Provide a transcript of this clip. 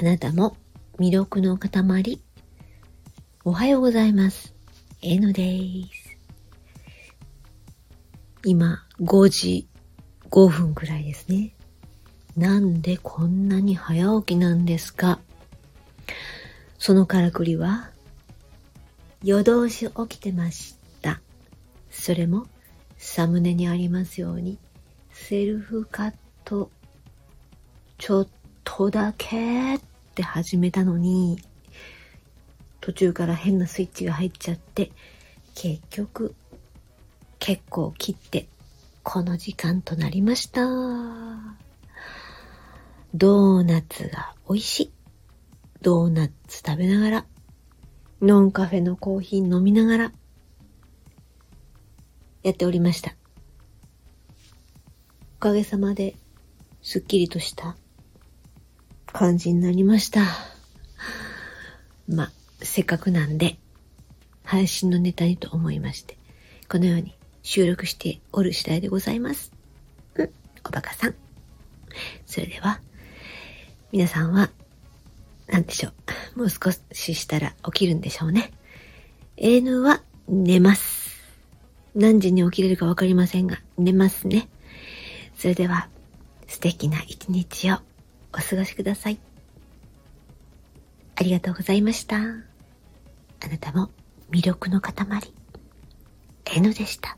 あなたも魅力の塊。おはようございます。N です。今、5時5分くらいですね。なんでこんなに早起きなんですかそのからくりは、夜通し起きてました。それも、サムネにありますように、セルフカット、ちょっとだけって始めたのに、途中から変なスイッチが入っちゃって、結局、結構切って、この時間となりました。ドーナツが美味しい。ドーナツ食べながら、ノンカフェのコーヒー飲みながら、やっておりました。おかげさまで、すっきりとした感じになりました。まあ、せっかくなんで、配信のネタにと思いまして、このように収録しておる次第でございます。うん、おバカさん。それでは、皆さんは、なんでしょう。もう少ししたら起きるんでしょうね。AN は寝ます。何時に起きれるかわかりませんが、寝ますね。それでは、素敵な一日をお過ごしください。ありがとうございました。あなたも魅力の塊、N でした。